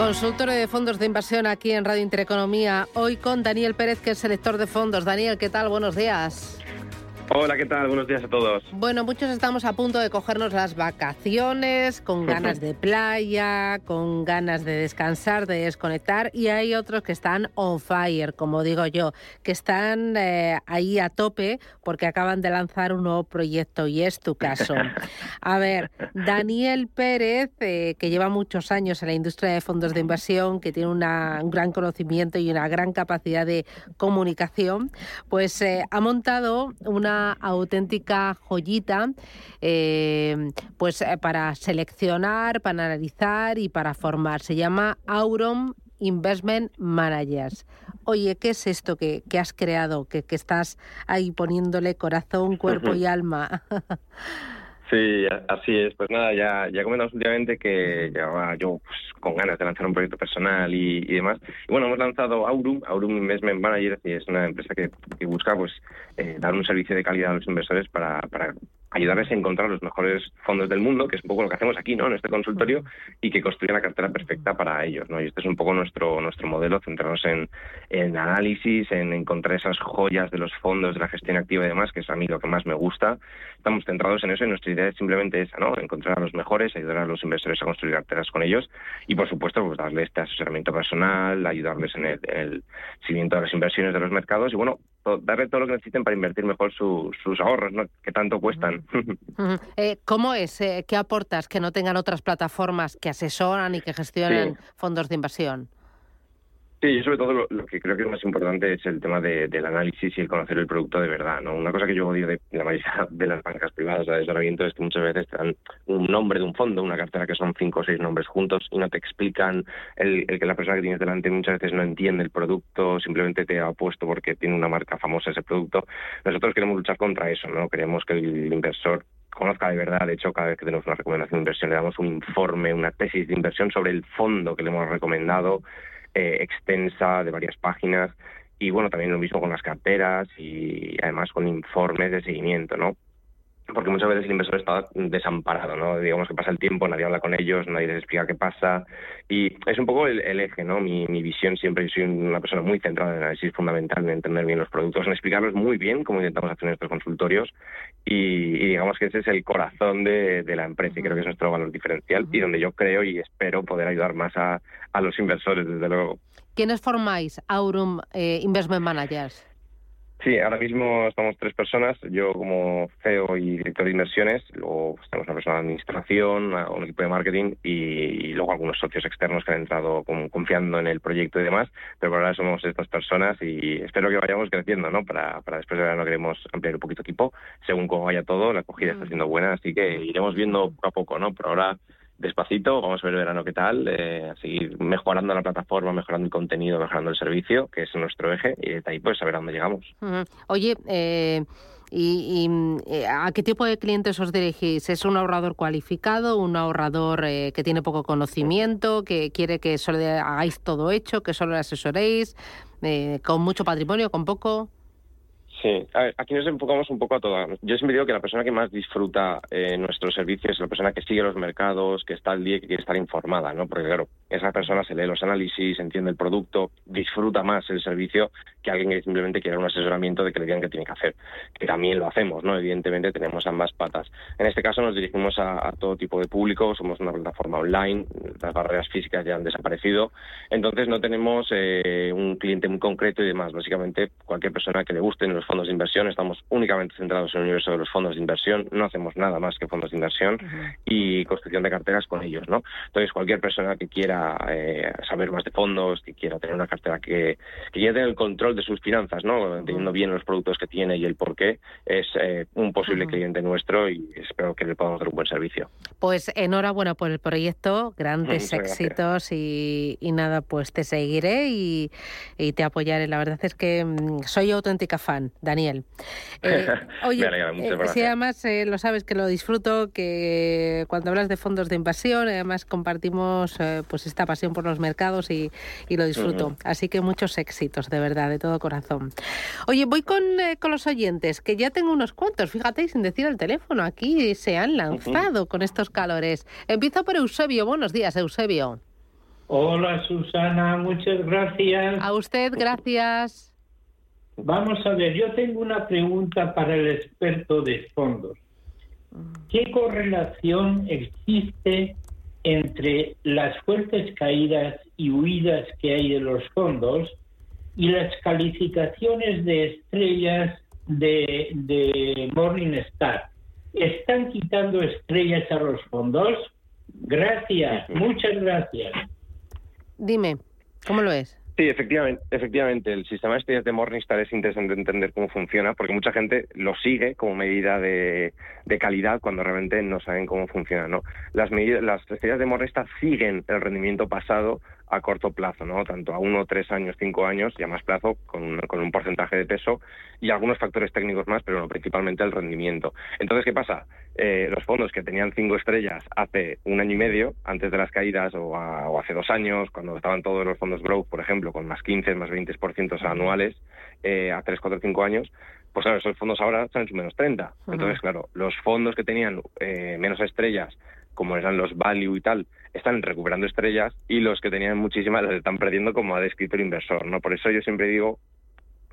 Consultor de fondos de inversión aquí en Radio Intereconomía. Hoy con Daniel Pérez, que es selector de fondos. Daniel, ¿qué tal? Buenos días. Hola, ¿qué tal? Buenos días a todos. Bueno, muchos estamos a punto de cogernos las vacaciones, con ganas de playa, con ganas de descansar, de desconectar, y hay otros que están on fire, como digo yo, que están eh, ahí a tope porque acaban de lanzar un nuevo proyecto, y es tu caso. A ver, Daniel Pérez, eh, que lleva muchos años en la industria de fondos de inversión, que tiene una, un gran conocimiento y una gran capacidad de comunicación, pues eh, ha montado una auténtica joyita eh, pues eh, para seleccionar, para analizar y para formar. Se llama Auron Investment Managers. Oye, ¿qué es esto que, has creado, que, que, estás ahí poniéndole corazón, cuerpo y alma? Sí, así es. Pues nada, ya, ya comentamos últimamente que llevaba yo pues, con ganas de lanzar un proyecto personal y, demás. Y bueno, hemos lanzado Aurum, Aurum Investment Manager, y es una empresa que, busca pues eh, dar un servicio de calidad a los inversores para, para ayudarles a encontrar los mejores fondos del mundo, que es un poco lo que hacemos aquí, ¿no? En este consultorio, y que construya la cartera perfecta para ellos, ¿no? Y este es un poco nuestro nuestro modelo, centrarnos en, en análisis, en encontrar esas joyas de los fondos, de la gestión activa y demás, que es a mí lo que más me gusta. Estamos centrados en eso y nuestra idea es simplemente esa, ¿no? Encontrar a los mejores, ayudar a los inversores a construir carteras con ellos y, por supuesto, pues darle este asesoramiento personal, ayudarles en el, en el seguimiento de las inversiones de los mercados y, bueno, darle todo lo que necesiten para invertir mejor sus ahorros, ¿no? que tanto cuestan. Eh, ¿Cómo es? Eh, ¿Qué aportas que no tengan otras plataformas que asesoran y que gestionen fondos de inversión? Sí, yo sobre todo lo, que creo que es más importante es el tema del análisis y el conocer el producto de verdad. ¿no? Una cosa que yo odio de la mayoría de las bancas privadas de asesoramiento es que muchas veces te dan un nombre de un fondo, una cartera que son cinco o seis nombres juntos y no te explican el, que la persona que tienes delante muchas veces no entiende el producto, simplemente te ha puesto porque tiene una marca famosa ese producto. Nosotros queremos luchar contra eso, ¿no? Queremos que el inversor conozca de verdad. De hecho, cada vez que tenemos una recomendación de inversión, le damos un informe, una tesis de inversión sobre el fondo que le hemos recomendado, eh, extensa de varias páginas y bueno, también lo mismo con las carteras y además con informes de seguimiento, ¿no? Porque muchas veces el inversor está desamparado, ¿no? Digamos que pasa el tiempo, nadie habla con ellos, nadie les explica qué pasa. Y es un poco el, eje, ¿no? Mi, mi, visión siempre, yo soy una persona muy centrada en el análisis fundamental, en entender bien los productos, en explicarlos muy bien, como intentamos hacer en estos consultorios. Y, digamos que ese es el corazón de, la empresa y creo que es nuestro valor diferencial y donde yo creo y espero poder ayudar más a, a los inversores, desde luego. ¿Quiénes formáis Aurum eh, Investment Managers? Sí, ahora mismo estamos tres personas, yo como CEO y director de inversiones, luego tenemos una persona de administración, un equipo de marketing y, luego algunos socios externos que han entrado confiando en el proyecto y demás, pero por ahora somos estas personas y espero que vayamos creciendo, ¿no? Para, para después de verano queremos ampliar un poquito equipo, según cómo vaya todo, la acogida está siendo buena, así que iremos viendo poco a poco, ¿no? Por ahora despacito, vamos a ver el verano qué tal, eh, a seguir mejorando la plataforma, mejorando el contenido, mejorando el servicio, que es nuestro eje, y de ahí pues a ver a dónde llegamos. Oye, eh, ¿y, eh, a qué tipo de clientes os dirigís? ¿Es un ahorrador cualificado, un ahorrador que tiene poco conocimiento, que quiere que solo hagáis todo hecho, que solo le asesoréis, con mucho patrimonio, con poco? Sí, aquí nos enfocamos un poco a todo. Yo siempre digo que la persona que más disfruta eh, nuestros servicios es la persona que sigue los mercados, que está al día y que quiere estar informada, ¿no? Porque claro, esa persona se lee los análisis, entiende el producto, disfruta más el servicio que alguien que simplemente quiera un asesoramiento de que le digan qué tiene que hacer, que también lo hacemos, ¿no? Evidentemente tenemos ambas patas. En este caso nos dirigimos a, todo tipo de público, somos una plataforma online, las barreras físicas ya han desaparecido, entonces no tenemos eh, un cliente muy concreto y demás. Básicamente cualquier persona que le gusten los fondos de inversión, estamos únicamente centrados en el universo de los fondos de inversión, no hacemos nada más que fondos de inversión y construcción de carteras con ellos, ¿no? Entonces cualquier persona que quiera eh, saber más de fondos, que quiera tener una cartera que, que quiera tener el control de sus finanzas, ¿no? Teniendo bien los productos que tiene y el por qué, es eh, un posible cliente nuestro y espero que le podamos dar un buen servicio. Pues enhorabuena por el proyecto, grandes éxitos y, nada, pues te seguiré y, te apoyaré. La verdad es que mm, soy auténtica fan, Daniel. Eh, oye, eh, si además lo sabes que lo disfruto, que cuando hablas de fondos de inversión, además compartimos pues esta pasión por los mercados y, lo disfruto. Así que muchos éxitos, de verdad, de todo corazón. Oye, voy con, con los oyentes, que ya tengo unos cuantos, fíjate, sin decir el teléfono, aquí se han lanzado con estos calores. Empiezo por Eusebio. Buenos días, Eusebio. Hola, Susana. Muchas gracias. A usted, gracias. Vamos a ver, yo tengo una pregunta para el experto de fondos. ¿Qué correlación existe entre las fuertes caídas y huidas que hay de los fondos y las calificaciones de estrellas de, de Morningstar? están quitando estrellas a los fondos. Gracias, muchas gracias. Dime, ¿cómo lo es? Sí, efectivamente, efectivamente, el sistema de estrellas de Morningstar es interesante entender cómo funciona, porque mucha gente lo sigue como medida de, calidad cuando realmente no saben cómo funciona. ¿no? Las, medidas, las estrellas de Morningstar siguen el rendimiento pasado a corto plazo, ¿no? Tanto a uno, tres años, cinco años y a más plazo con un, con un porcentaje de peso y algunos factores técnicos más, pero principalmente el rendimiento. Entonces, ¿qué pasa? Eh, los fondos que tenían cinco estrellas hace un año y medio, antes de las caídas, o, hace dos años, cuando estaban todos los fondos growth, por ejemplo, con más 15, más 20% anuales, eh, a tres, cuatro, cinco años, pues claro, esos fondos ahora están en su menos 30. Entonces, claro, los fondos que tenían eh, menos estrellas como eran los value y tal, están recuperando estrellas y los que tenían muchísimas las están perdiendo como ha descrito el inversor, ¿no? Por eso yo siempre digo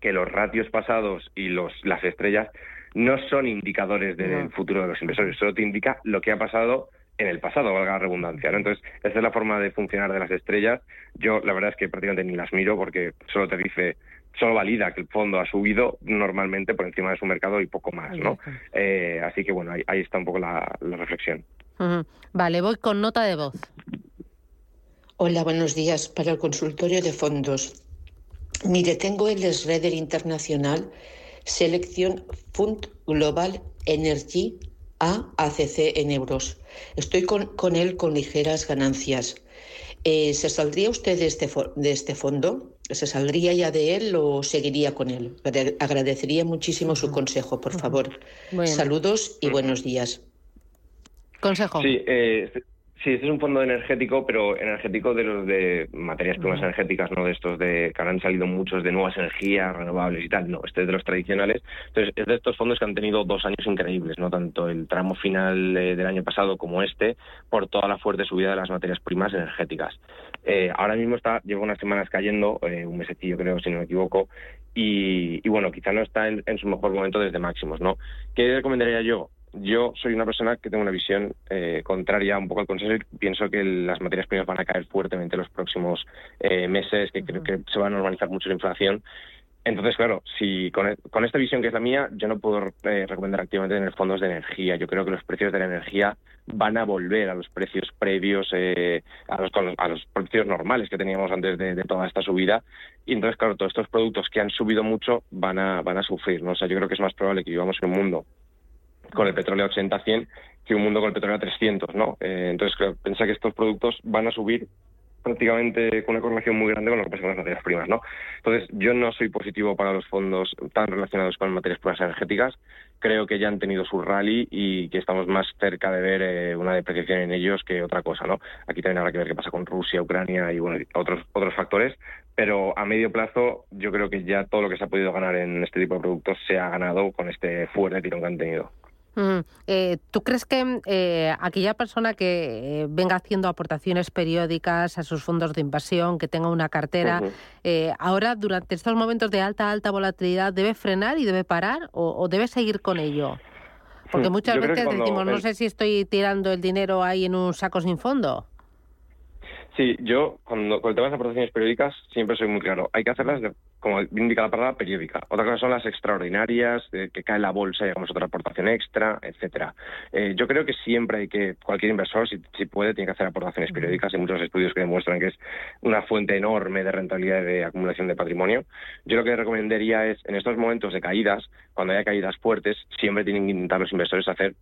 que los ratios pasados y los las estrellas no son indicadores del futuro de los inversores, solo te indica lo que ha pasado en el pasado, valga la redundancia. ¿no? Entonces, esa es la forma de funcionar de las estrellas. Yo, la verdad es que prácticamente ni las miro porque solo te dice, solo valida que el fondo ha subido normalmente por encima de su mercado y poco más, ¿no? Eh, así que, bueno, ahí, está un poco la reflexión. Vale, voy con nota de voz. Hola, buenos días. Para el consultorio de fondos. Mire, tengo el Sredder Internacional Selección Fund Global Energy A ACC en euros. Estoy con, con él con ligeras ganancias. Eh, ¿Se saldría usted de este, de este fondo? ¿Se saldría ya de él o seguiría con él? Agradecería muchísimo su consejo, por favor. Saludos y buenos días. Consejo. Sí, eh, sí, este es un fondo energético, pero energético de los de materias primas energéticas, no de estos de que han salido muchos de nuevas energías renovables y tal. No, este es de los tradicionales. Entonces, es de estos fondos que han tenido dos años increíbles, no tanto el tramo final eh, del año pasado como este, por toda la fuerte subida de las materias primas energéticas. Eh, ahora mismo está, lleva unas semanas cayendo, eh, un mesecillo creo, si no me equivoco, y, bueno, quizá no está en, en, su mejor momento desde máximos, ¿no? ¿Qué recomendaría yo? Yo soy una persona que tengo una visión eh, contraria un poco al consenso y pienso que las materias primas van a caer fuertemente en los próximos eh, meses, que creo que se va a normalizar mucho la inflación. Entonces, claro, si con, e, esta visión que es la mía, yo no puedo eh, recomendar activamente tener fondos de energía. Yo creo que los precios de la energía van a volver a los precios previos, a, los, a los precios normales que teníamos antes de, toda esta subida. Y entonces, claro, todos estos productos que han subido mucho van a, van a sufrir. ¿no? O sea, yo creo que es más probable que vivamos en un mundo con el petróleo a 80 a 100 que un mundo con el petróleo a 300, ¿no? Eh, entonces, creo, que estos productos van a subir prácticamente con una correlación muy grande con lo que pasa con las materias primas, ¿no? Entonces, yo no soy positivo para los fondos tan relacionados con materias primas energéticas. Creo que ya han tenido su rally y que estamos más cerca de ver eh, una depreciación en ellos que otra cosa, ¿no? Aquí también habrá que ver qué pasa con Rusia, Ucrania y bueno, otros otros factores, pero a medio plazo yo creo que ya todo lo que se ha podido ganar en este tipo de productos se ha ganado con este fuerte tirón que han tenido. Mm, eh, ¿Tú crees que eh, aquella persona que eh, venga haciendo aportaciones periódicas a sus fondos de inversión, que tenga una cartera, ahora durante estos momentos de alta, alta volatilidad, debe frenar y debe parar o, debe seguir con ello? Porque hmm, muchas veces decimos, no sé si estoy tirando el dinero ahí en un saco sin fondo. Sí, yo cuando, con el tema de las aportaciones periódicas siempre soy muy claro. Hay que hacerlas, como indica la palabra, periódica. Otra cosa son las extraordinarias, que cae la bolsa y hagamos otra aportación extra, etcétera. Eh, yo creo que siempre hay que, cualquier inversor, si, si, puede, tiene que hacer aportaciones periódicas. Hay muchos estudios que demuestran que es una fuente enorme de rentabilidad y de acumulación de patrimonio. Yo lo que recomendaría es, en estos momentos de caídas, cuando haya caídas fuertes, siempre tienen que intentar los inversores hacer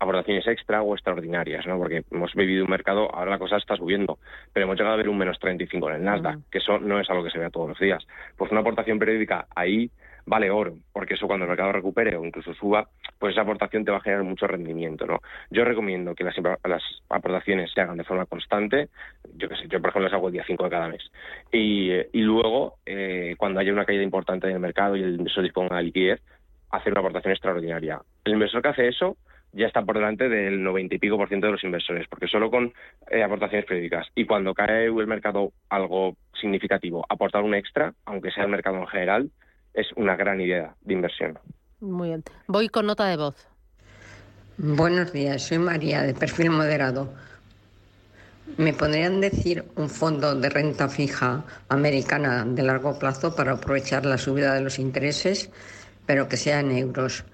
aportaciones extra o extraordinarias, ¿no? Porque hemos vivido un mercado, ahora la cosa está subiendo, pero hemos llegado a ver un menos 35 en el Nasdaq, que eso no es algo que se vea todos los días. Pues una aportación periódica ahí vale oro, porque eso cuando el mercado recupere o incluso suba, pues esa aportación te va a generar mucho rendimiento, ¿no? Yo recomiendo que las, las aportaciones se hagan de forma constante, yo que sé, yo por ejemplo las hago el día 5 de cada mes, y, y luego, eh, cuando haya una caída importante en el mercado y el inversor disponga de liquidez, hacer una aportación extraordinaria. El inversor que hace eso ya está por delante del 90 y pico por ciento de los inversores, porque solo con eh, aportaciones periódicas y cuando cae el mercado algo significativo, aportar un extra, aunque sea el mercado en general, es una gran idea de inversión. Muy bien. Voy con nota de voz. Buenos días, soy María, de perfil moderado. ¿Me podrían decir un fondo de renta fija americana de largo plazo para aprovechar la subida de los intereses, pero que sea en euros?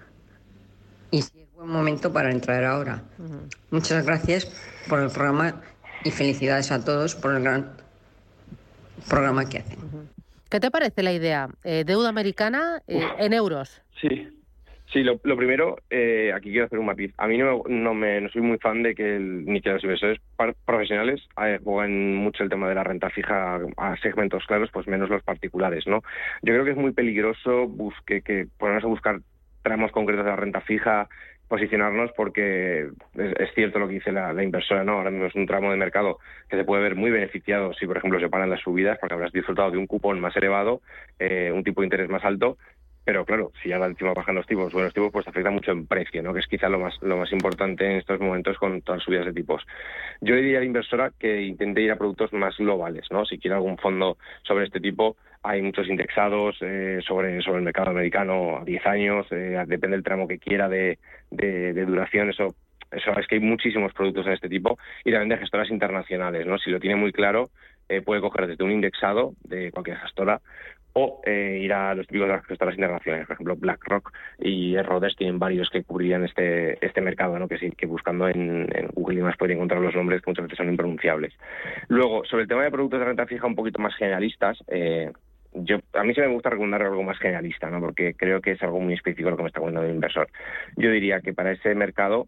Y Momento para entrar ahora. Muchas gracias por el programa y felicidades a todos por el gran programa que hacen. ¿Qué te parece la idea? Eh, ¿Deuda americana eh, en euros? Sí. Sí, lo, primero, eh, aquí quiero hacer un matiz. A mí no, no, me, no soy muy fan de que ni que los inversores profesionales jueguen mucho el tema de la renta fija a segmentos claros, pues menos los particulares, ¿no? Yo creo que es muy peligroso busque, que ponernos a buscar tramos concretos de la renta fija posicionarnos porque es, cierto lo que dice la, inversora, ¿no? Ahora mismo es un tramo de mercado que se puede ver muy beneficiado si, por ejemplo, se paran las subidas, porque habrás disfrutado de un cupón más elevado, eh, un tipo de interés más alto, pero claro, si ahora encima bajan los tipos, buenos tipos, pues afecta mucho en precio, ¿no? Que es quizá lo más, lo más importante en estos momentos con todas las subidas de tipos. Yo diría a la inversora que intente ir a productos más globales, ¿no? Si quiere algún fondo sobre este tipo, hay muchos indexados eh, sobre, sobre el mercado americano a 10 años, eh, depende del tramo que quiera de, de, duración, eso eso es que hay muchísimos productos de este tipo y también de gestoras internacionales, ¿no? Si lo tiene muy claro, eh, puede coger desde un indexado de cualquier gestora o eh, ir a los típicos de las gestoras internacionales, por ejemplo BlackRock y Rhodes tienen varios que cubrirían este este mercado, ¿no? que sí, que buscando en, Google y más podría encontrar los nombres que muchas veces son impronunciables. Luego, sobre el tema de productos de renta fija un poquito más generalistas, eh, yo a mí sí me gusta recomendar algo más generalista, ¿no? porque creo que es algo muy específico lo que me está contando el inversor. Yo diría que para ese mercado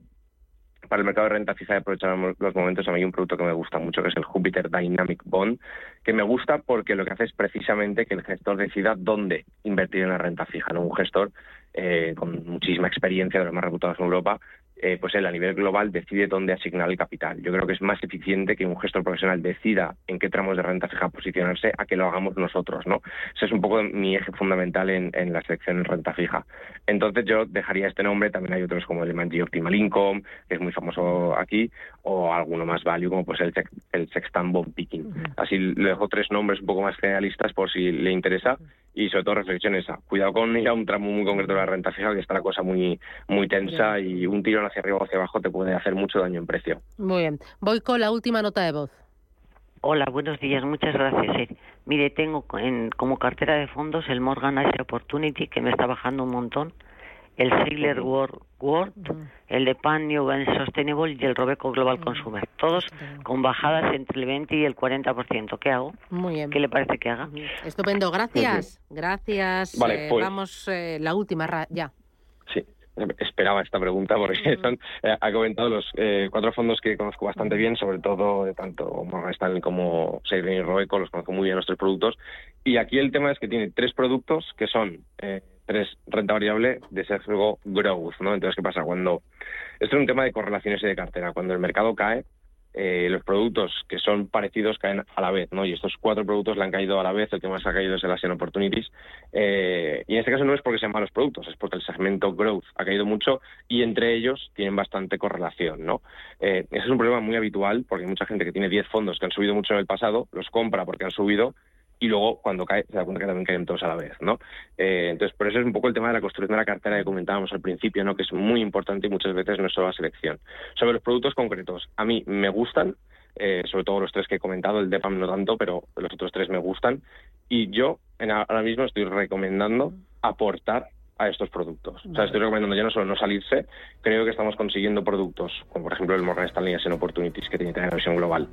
para el mercado de renta fija y aprovechar los momentos, a mí hay un producto que me gusta mucho, que es el Jupiter Dynamic Bond, que me gusta porque lo que hace es precisamente que el gestor decida dónde invertir en la renta fija. ¿no? Un gestor eh, con muchísima experiencia de los más reputados en Europa eh, pues él a nivel global decide dónde asignar el capital. Yo creo que es más eficiente que un gestor profesional decida en qué tramos de renta fija posicionarse a que lo hagamos nosotros, ¿no? Ese es un poco mi eje fundamental en, la selección en renta fija. Entonces yo dejaría este nombre, también hay otros como el Manji Optimal Income, que es muy famoso aquí, o alguno más value como pues el, el Sextant Bond Picking. Así le dejo tres nombres un poco más generalistas por si le interesa y sobre todo reflexión esa. Cuidado con ir a un tramo muy concreto de la renta fija que está la cosa muy, muy tensa y un tiro hacia arriba o hacia abajo te puede hacer mucho daño en precio. Muy bien. Voy con la última nota de voz. Hola, buenos días, muchas gracias. Eh. Mire, tengo en, como cartera de fondos el Morgan Asia Opportunity que me está bajando un montón, el Sigler World, World el de Pan New and Sustainable y el Robeco Global Consumer, todos con bajadas entre el 20 y el 40%. ¿Qué hago? Muy bien. ¿Qué le parece que haga? Estupendo, gracias. Gracias. Vale, eh, pues Vamos, eh, la última ya. Sí, esperaba esta pregunta porque son, eh, ha comentado los eh, cuatro fondos que conozco bastante bien, sobre todo de tanto Morgan Stanley como Seiren y Robeco, los conozco muy bien nuestros productos. Y aquí el tema es que tiene tres productos que son eh, tres renta variable de sesgo growth, ¿no? Entonces, ¿qué pasa? Cuando esto es un tema de correlaciones y de cartera. Cuando el mercado cae, eh, los productos que son parecidos caen a la vez, ¿no? Y estos cuatro productos le han caído a la vez, el que más ha caído es el Asian Opportunities. Eh, y en este caso no es porque sean malos productos, es porque el segmento growth ha caído mucho y entre ellos tienen bastante correlación, ¿no? Eh, ese es un problema muy habitual porque hay mucha gente que tiene 10 fondos que han subido mucho en el pasado, los compra porque han subido y luego cuando cae se da cuenta que también caen todos a la vez, ¿no? Eh, entonces, por eso es un poco el tema de la construcción de la cartera que comentábamos al principio, ¿no? Que es muy importante y muchas veces no es solo la selección. Sobre los productos concretos, a mí me gustan, eh, sobre todo los tres que he comentado, el DEPAM no tanto, pero los otros tres me gustan, y yo en, ahora mismo estoy recomendando aportar a estos productos. O sea, estoy recomendando ya no solo no salirse, creo que estamos consiguiendo productos, como por ejemplo el Morgan Stanley en Opportunities, que tiene una versión global,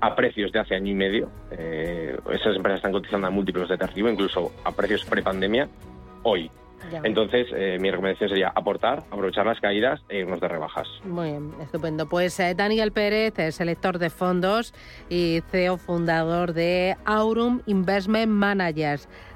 a precios de hace año y medio. Eh, esas empresas están cotizando a múltiplos de arriba, incluso a precios prepandemia, hoy. Entonces, eh, mi recomendación sería aportar, aprovechar las caídas e irnos de rebajas. Muy bien, estupendo. Pues eh, Daniel Pérez, es selector de fondos y CEO fundador de Aurum Investment Managers.